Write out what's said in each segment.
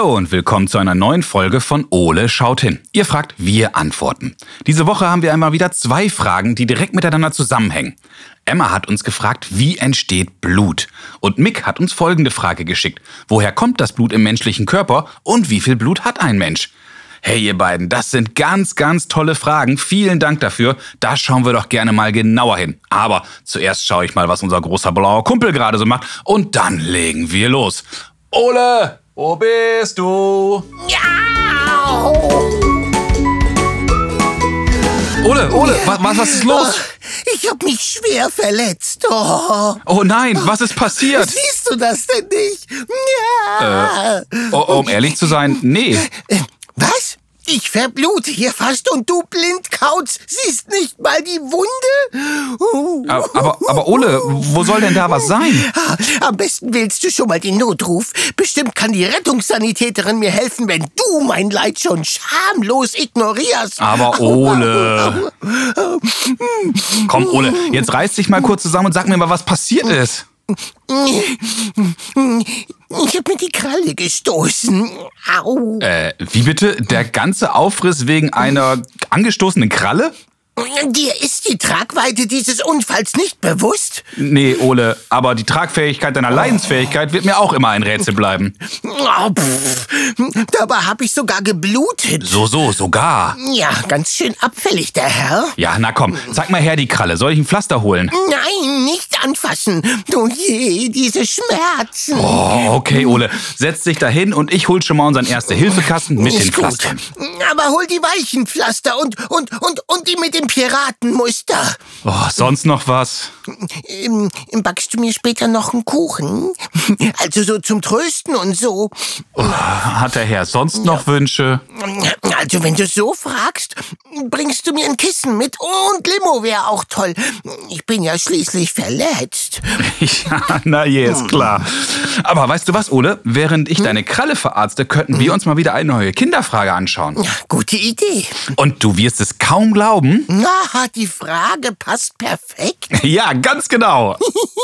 Hallo und willkommen zu einer neuen Folge von Ole schaut hin. Ihr fragt, wir antworten. Diese Woche haben wir einmal wieder zwei Fragen, die direkt miteinander zusammenhängen. Emma hat uns gefragt, wie entsteht Blut? Und Mick hat uns folgende Frage geschickt. Woher kommt das Blut im menschlichen Körper und wie viel Blut hat ein Mensch? Hey ihr beiden, das sind ganz, ganz tolle Fragen. Vielen Dank dafür. Da schauen wir doch gerne mal genauer hin. Aber zuerst schaue ich mal, was unser großer blauer Kumpel gerade so macht. Und dann legen wir los. Ole, wo bist du? Ja! Ole, Ole, was, was, was ist los? Ich hab mich schwer verletzt. Oh. Oh nein, was ist passiert? Siehst du das denn nicht? Ja. Oh, um ehrlich zu sein, nee. Äh, Was? Ich verblute hier fast und du Blindkauz siehst nicht mal die Wunde? Aber, aber, aber Ole, wo soll denn da was sein? Am besten wählst du schon mal den Notruf. Bestimmt kann die Rettungssanitäterin mir helfen, wenn du mein Leid schon schamlos ignorierst. Aber Ole. Komm, Ole, jetzt reiß dich mal kurz zusammen und sag mir mal, was passiert ist. Ich hab mir die Kralle gestoßen. Au. Äh, wie bitte? Der ganze Aufriss wegen einer angestoßenen Kralle? Dir ist die Tragweite dieses Unfalls nicht bewusst? Nee, Ole, aber die Tragfähigkeit deiner Leidensfähigkeit wird mir auch immer ein Rätsel bleiben. Oh, pff. Dabei habe ich sogar geblutet. So, so, sogar. Ja, ganz schön abfällig, der Herr. Ja, na komm, zeig mal her die Kralle. Soll ich ein Pflaster holen? Nein, nicht anfassen. Oh je, diese Schmerzen. Oh, okay, Ole. Setz dich dahin und ich hol schon mal unseren Erste-Hilfe-Kasten mit den Ist gut. Pflastern. Aber hol die weichen Pflaster und, und, und, und die mit dem Piratenmuster. Oh, sonst noch was? Ähm, backst du mir später noch einen Kuchen? Also so zum Trösten und so. Hat der Herr sonst noch Wünsche? Also wenn du so fragst, bringst du mir ein Kissen mit und Limo wäre auch toll. Ich bin ja schließlich verletzt. Ja, na je, ist klar. Aber weißt du was, Ole? Während ich deine Kralle verarzte, könnten wir uns mal wieder eine neue Kinderfrage anschauen. Ja, Gute Idee. Und du wirst es kaum glauben. Na, die Frage passt perfekt. Ja, ganz genau.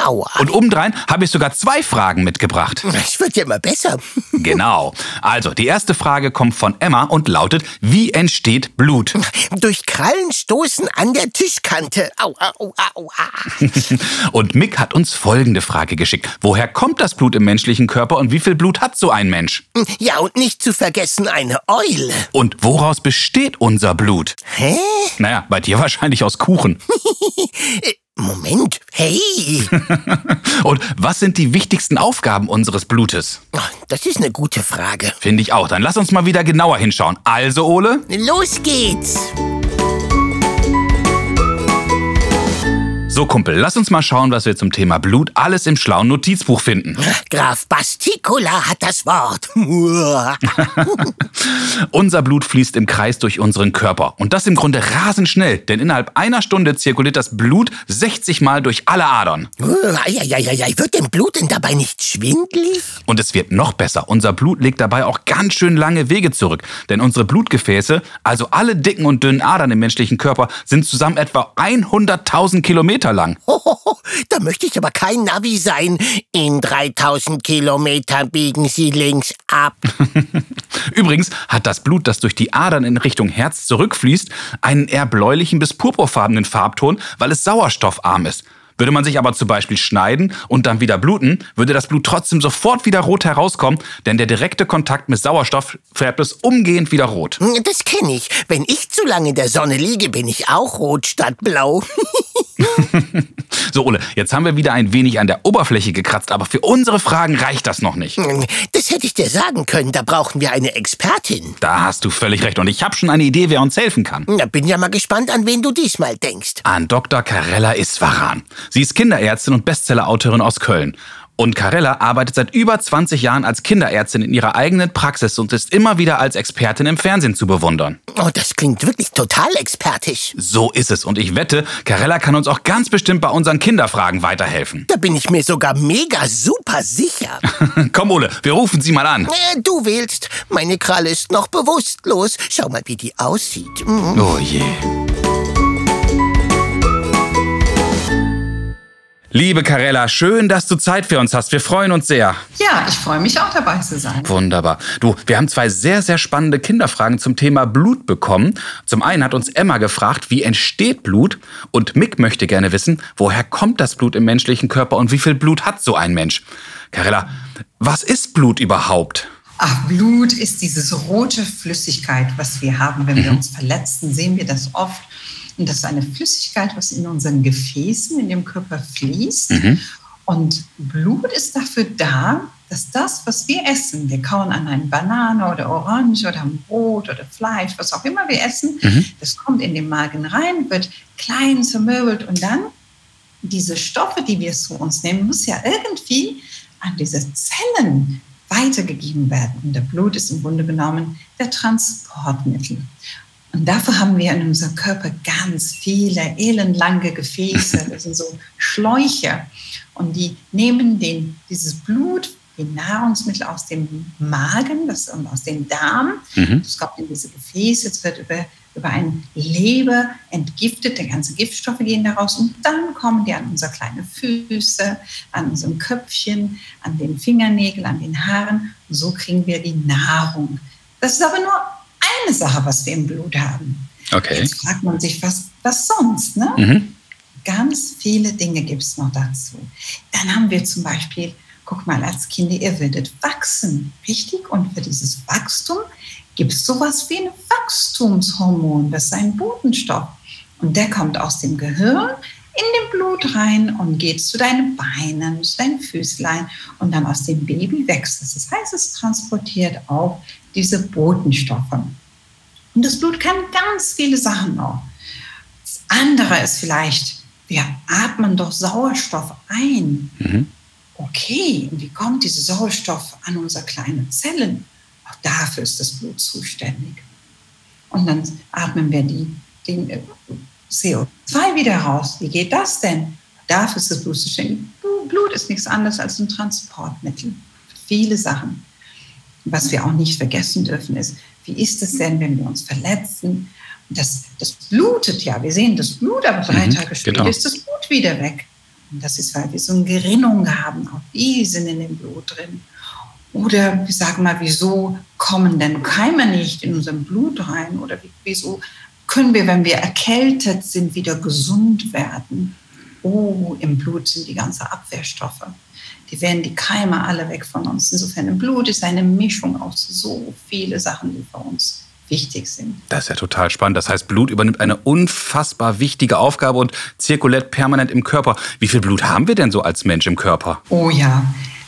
Aua. Und obendrein habe ich sogar zwei Fragen mitgebracht. Es wird ja immer besser. Genau. Also, die erste Frage kommt von Emma und lautet, wie entsteht Blut? Durch Krallen stoßen an der Tischkante. Au, au, au, au. Und Mick hat uns folgende Frage geschickt. Woher kommt das Blut im menschlichen Körper und wie viel Blut hat so ein Mensch? Ja, und nicht zu vergessen eine Eule. Und woraus besteht unser Blut? Hä? Naja, bei dir wahrscheinlich aus Kuchen. Moment. Hey. Und was sind die wichtigsten Aufgaben unseres Blutes? Das ist eine gute Frage. Finde ich auch. Dann lass uns mal wieder genauer hinschauen. Also, Ole? Los geht's. So, Kumpel, lass uns mal schauen, was wir zum Thema Blut alles im schlauen Notizbuch finden. Graf Basticola hat das Wort. Unser Blut fließt im Kreis durch unseren Körper. Und das im Grunde rasend schnell, denn innerhalb einer Stunde zirkuliert das Blut 60 Mal durch alle Adern. Eieieiei, wird dem Blut denn dabei nicht schwindlig? Und es wird noch besser. Unser Blut legt dabei auch ganz schön lange Wege zurück. Denn unsere Blutgefäße, also alle dicken und dünnen Adern im menschlichen Körper, sind zusammen etwa 100.000 Kilometer lang. Hohoho, da möchte ich aber kein Navi sein. In 3000 Kilometern biegen Sie links ab. Übrigens hat das Blut, das durch die Adern in Richtung Herz zurückfließt, einen eher bläulichen bis purpurfarbenen Farbton, weil es sauerstoffarm ist. Würde man sich aber zum Beispiel schneiden und dann wieder bluten, würde das Blut trotzdem sofort wieder rot herauskommen, denn der direkte Kontakt mit Sauerstoff färbt es umgehend wieder rot. Das kenne ich. Wenn ich zu lange in der Sonne liege, bin ich auch rot statt blau. So, Ole, jetzt haben wir wieder ein wenig an der Oberfläche gekratzt, aber für unsere Fragen reicht das noch nicht. Das hätte ich dir sagen können. Da brauchen wir eine Expertin. Da hast du völlig recht und ich habe schon eine Idee, wer uns helfen kann. Na, bin ja mal gespannt, an wen du diesmal denkst. An Dr. Carella Iswaran. Sie ist Kinderärztin und Bestsellerautorin aus Köln. Und Carella arbeitet seit über 20 Jahren als Kinderärztin in ihrer eigenen Praxis und ist immer wieder als Expertin im Fernsehen zu bewundern. Oh, das klingt wirklich total expertisch. So ist es und ich wette, Carella kann uns auch ganz bestimmt bei unseren Kinderfragen weiterhelfen. Da bin ich mir sogar mega super sicher. Komm, Ole, wir rufen sie mal an. Äh, du wählst. Meine Kralle ist noch bewusstlos. Schau mal, wie die aussieht. Mhm. Oh je. Liebe Karella, schön, dass du Zeit für uns hast. Wir freuen uns sehr. Ja, ich freue mich auch dabei zu sein. Wunderbar. Du, wir haben zwei sehr, sehr spannende Kinderfragen zum Thema Blut bekommen. Zum einen hat uns Emma gefragt, wie entsteht Blut? Und Mick möchte gerne wissen, woher kommt das Blut im menschlichen Körper und wie viel Blut hat so ein Mensch? Karella, was ist Blut überhaupt? Ach, Blut ist diese rote Flüssigkeit, was wir haben, wenn wir mhm. uns verletzen, sehen wir das oft. Und das ist eine Flüssigkeit, was in unseren Gefäßen, in dem Körper fließt. Mhm. Und Blut ist dafür da, dass das, was wir essen, wir kauen an eine Banane oder Orange oder ein Brot oder Fleisch, was auch immer wir essen, mhm. das kommt in den Magen rein, wird klein zermöbelt und dann diese Stoffe, die wir zu uns nehmen, muss ja irgendwie an diese Zellen weitergegeben werden. Und der Blut ist im Grunde genommen der Transportmittel. Und dafür haben wir in unserem Körper ganz viele elendlange Gefäße, das sind so Schläuche. Und die nehmen den, dieses Blut, die Nahrungsmittel aus dem Magen, das, aus dem Darm, mhm. das kommt in diese Gefäße, es wird über, über ein Leber entgiftet, die ganzen Giftstoffe gehen daraus und dann kommen die an unsere kleinen Füße, an unserem Köpfchen, an den Fingernägeln, an den Haaren. Und so kriegen wir die Nahrung. Das ist aber nur eine Sache, was wir im Blut haben. Okay. Jetzt fragt man sich, was, was sonst? Ne? Mhm. Ganz viele Dinge gibt es noch dazu. Dann haben wir zum Beispiel, guck mal, als Kinder, ihr werdet wachsen, richtig? Und für dieses Wachstum gibt es sowas wie ein Wachstumshormon, das ist ein Botenstoff. Und der kommt aus dem Gehirn in den Blut rein und geht zu deinen Beinen, zu deinen Füßlein und dann aus dem Baby wächst es. Das heißt, es transportiert auch diese Botenstoffe. Das Blut kann ganz viele Sachen noch. Das andere ist vielleicht, wir atmen doch Sauerstoff ein. Mhm. Okay, und wie kommt dieser Sauerstoff an unsere kleinen Zellen? Auch dafür ist das Blut zuständig. Und dann atmen wir die, den äh, CO2 wieder raus. Wie geht das denn? Dafür ist das Blut zuständig. Blut ist nichts anderes als ein Transportmittel. Viele Sachen. Was wir auch nicht vergessen dürfen, ist, wie ist es denn, wenn wir uns verletzen? Das, das blutet ja. Wir sehen das Blut, aber drei mhm, Tage später genau. ist das Blut wieder weg. Und das ist, weil wir so eine Gerinnung haben. Auch die sind in dem Blut drin. Oder wir sagen mal, wieso kommen denn Keime nicht in unserem Blut rein? Oder wieso können wir, wenn wir erkältet sind, wieder gesund werden? Oh, im Blut sind die ganzen Abwehrstoffe die werden die Keime alle weg von uns. Insofern im Blut ist eine Mischung aus so viele Sachen, die für uns wichtig sind. Das ist ja total spannend. Das heißt, Blut übernimmt eine unfassbar wichtige Aufgabe und zirkuliert permanent im Körper. Wie viel Blut haben wir denn so als Mensch im Körper? Oh ja,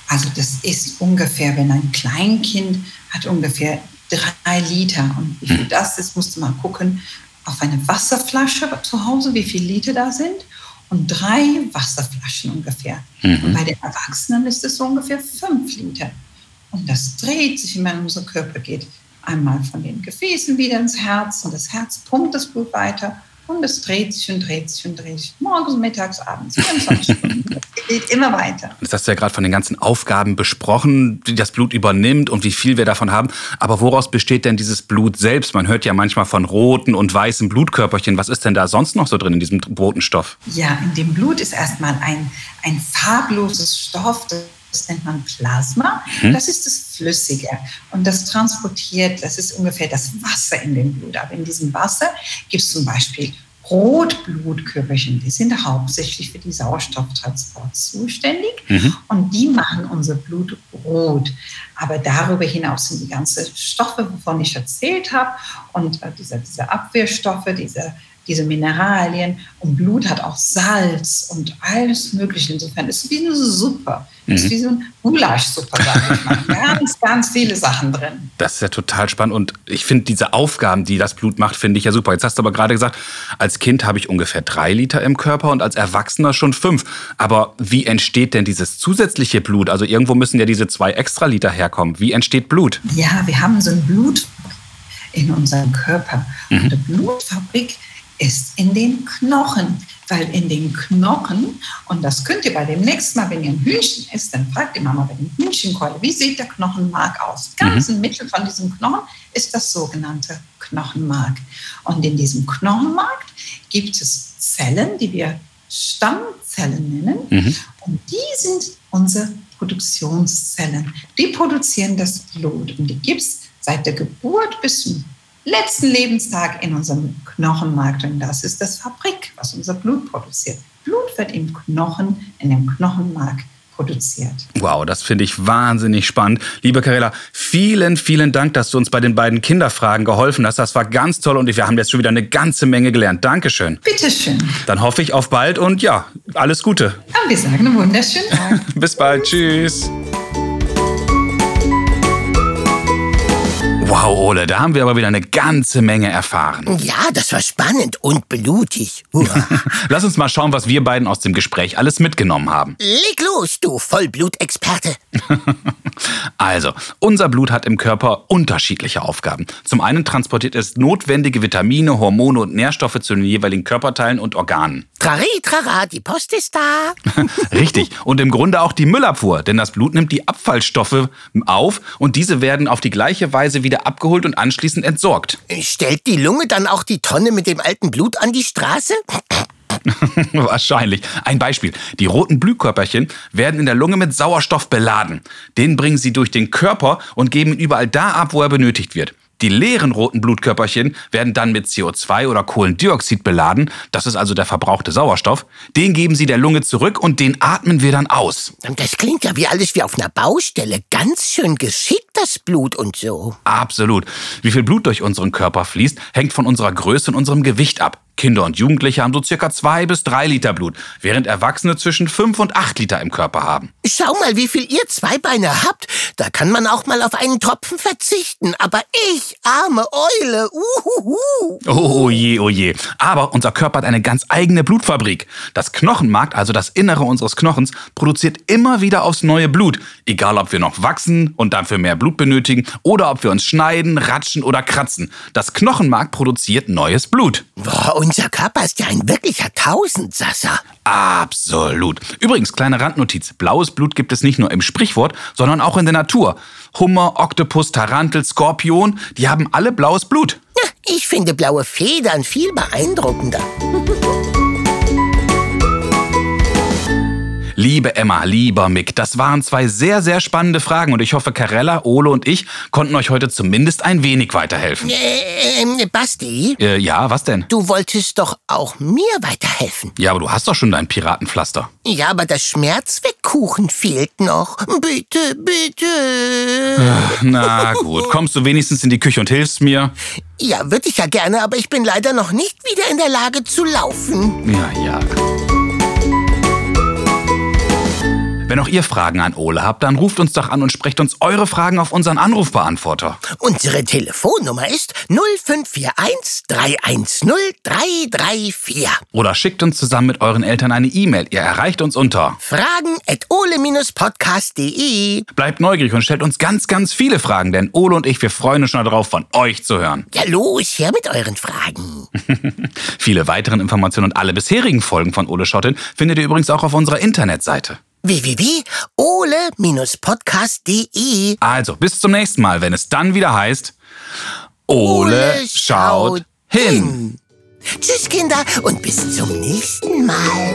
also das ist ungefähr, wenn ein Kleinkind hat ungefähr drei Liter. Und wie viel hm. das ist, musst du mal gucken auf eine Wasserflasche zu Hause, wie viele Liter da sind und drei Wasserflaschen ungefähr. Mhm. Und bei den Erwachsenen ist es so ungefähr fünf Liter. Und das dreht sich, wenn unseren Körper geht. Einmal von den Gefäßen wieder ins Herz und das Herz pumpt das Blut weiter und es dreht sich und dreht sich und dreht sich. Morgens, mittags, abends, 24 Stunden. Es geht immer weiter. Das hast du ja gerade von den ganzen Aufgaben besprochen, die das Blut übernimmt und wie viel wir davon haben. Aber woraus besteht denn dieses Blut selbst? Man hört ja manchmal von roten und weißen Blutkörperchen. Was ist denn da sonst noch so drin in diesem Botenstoff? Ja, in dem Blut ist erstmal ein, ein farbloses Stoff. Das nennt man Plasma. Hm. Das ist das Flüssige. Und das transportiert, das ist ungefähr das Wasser in dem Blut. Aber in diesem Wasser gibt es zum Beispiel Rotblutkörperchen, die sind hauptsächlich für die Sauerstofftransport zuständig mhm. und die machen unser Blut rot. Aber darüber hinaus sind die ganzen Stoffe, wovon ich erzählt habe, und äh, diese, diese Abwehrstoffe, diese diese Mineralien und Blut hat auch Salz und alles Mögliche. Insofern ist es wie eine Suppe. Mhm. ist wie so eine Gulaschsuppe, sage ich mal. ganz, ganz viele Sachen drin. Das ist ja total spannend und ich finde diese Aufgaben, die das Blut macht, finde ich ja super. Jetzt hast du aber gerade gesagt, als Kind habe ich ungefähr drei Liter im Körper und als Erwachsener schon fünf. Aber wie entsteht denn dieses zusätzliche Blut? Also irgendwo müssen ja diese zwei extra Liter herkommen. Wie entsteht Blut? Ja, wir haben so ein Blut in unserem Körper. Mhm. Und die Blutfabrik ist in den Knochen. Weil in den Knochen, und das könnt ihr bei dem nächsten Mal, wenn ihr ein Hühnchen isst, dann fragt die Mama bei dem Hühnchenkeule, wie sieht der Knochenmark aus? Ganz mhm. im Mittel von diesem Knochen ist das sogenannte Knochenmark. Und in diesem Knochenmark gibt es Zellen, die wir Stammzellen Zellen nennen. Mhm. Und die sind unsere Produktionszellen. Die produzieren das Blut und die gibt es seit der Geburt bis zum letzten Lebenstag in unserem Knochenmark. Und das ist das Fabrik, was unser Blut produziert. Blut wird im Knochen, in dem Knochenmark produziert. Wow, das finde ich wahnsinnig spannend. Liebe Karela, vielen, vielen Dank, dass du uns bei den beiden Kinderfragen geholfen hast. Das war ganz toll und wir haben jetzt schon wieder eine ganze Menge gelernt. Dankeschön. Bitteschön. Dann hoffe ich auf bald und ja, alles Gute. Und wir sagen einen wunderschönen Tag. Bis bald. Tschüss. Wow, Ole, da haben wir aber wieder eine ganze Menge erfahren. Ja, das war spannend und blutig. Lass uns mal schauen, was wir beiden aus dem Gespräch alles mitgenommen haben. Leg los, du Vollblutexperte. also, unser Blut hat im Körper unterschiedliche Aufgaben. Zum einen transportiert es notwendige Vitamine, Hormone und Nährstoffe zu den jeweiligen Körperteilen und Organen. Trari, trara, die Post ist da. Richtig. Und im Grunde auch die Müllabfuhr, denn das Blut nimmt die Abfallstoffe auf und diese werden auf die gleiche Weise wieder abgeholt und anschließend entsorgt. Stellt die Lunge dann auch die Tonne mit dem alten Blut an die Straße? Wahrscheinlich. Ein Beispiel. Die roten Blühkörperchen werden in der Lunge mit Sauerstoff beladen. Den bringen sie durch den Körper und geben ihn überall da ab, wo er benötigt wird. Die leeren roten Blutkörperchen werden dann mit CO2 oder Kohlendioxid beladen. Das ist also der verbrauchte Sauerstoff. Den geben sie der Lunge zurück und den atmen wir dann aus. Das klingt ja wie alles wie auf einer Baustelle. Ganz schön geschickt, das Blut und so. Absolut. Wie viel Blut durch unseren Körper fließt, hängt von unserer Größe und unserem Gewicht ab. Kinder und Jugendliche haben so circa zwei bis drei Liter Blut, während Erwachsene zwischen fünf und acht Liter im Körper haben. Schau mal, wie viel ihr Zweibeine habt. Da kann man auch mal auf einen Tropfen verzichten. Aber ich, arme Eule, uhuhu. Oh je, oh je. Aber unser Körper hat eine ganz eigene Blutfabrik. Das Knochenmark, also das Innere unseres Knochens, produziert immer wieder aufs neue Blut. Egal, ob wir noch wachsen und dafür mehr Blut benötigen oder ob wir uns schneiden, ratschen oder kratzen. Das Knochenmark produziert neues Blut. Boah, unser Körper ist ja ein wirklicher Tausendsasser. Absolut. Übrigens, kleine Randnotiz. Blaues Blut gibt es nicht nur im Sprichwort, sondern auch in der Natur. Hummer, Oktopus, Tarantel, Skorpion, die haben alle blaues Blut. Ich finde blaue Federn viel beeindruckender. Liebe Emma, lieber Mick, das waren zwei sehr, sehr spannende Fragen und ich hoffe, Carella, Ole und ich konnten euch heute zumindest ein wenig weiterhelfen. Äh, äh, Basti? Äh, ja, was denn? Du wolltest doch auch mir weiterhelfen. Ja, aber du hast doch schon dein Piratenpflaster. Ja, aber das Schmerzwegkuchen fehlt noch. Bitte, bitte. Na gut, kommst du wenigstens in die Küche und hilfst mir? Ja, würde ich ja gerne, aber ich bin leider noch nicht wieder in der Lage zu laufen. Ja, ja. Wenn auch ihr Fragen an Ole habt, dann ruft uns doch an und sprecht uns eure Fragen auf unseren Anrufbeantworter. Unsere Telefonnummer ist 0541 310 334. Oder schickt uns zusammen mit euren Eltern eine E-Mail. Ihr erreicht uns unter fragen at ole-podcast.de. Bleibt neugierig und stellt uns ganz, ganz viele Fragen, denn Ole und ich, wir freuen uns schon darauf, von euch zu hören. Ja, los, her mit euren Fragen. viele weitere Informationen und alle bisherigen Folgen von Ole Schottin findet ihr übrigens auch auf unserer Internetseite www.ole-podcast.de. Also, bis zum nächsten Mal, wenn es dann wieder heißt Ole, Ole schaut hin. hin. Tschüss, Kinder, und bis zum nächsten Mal.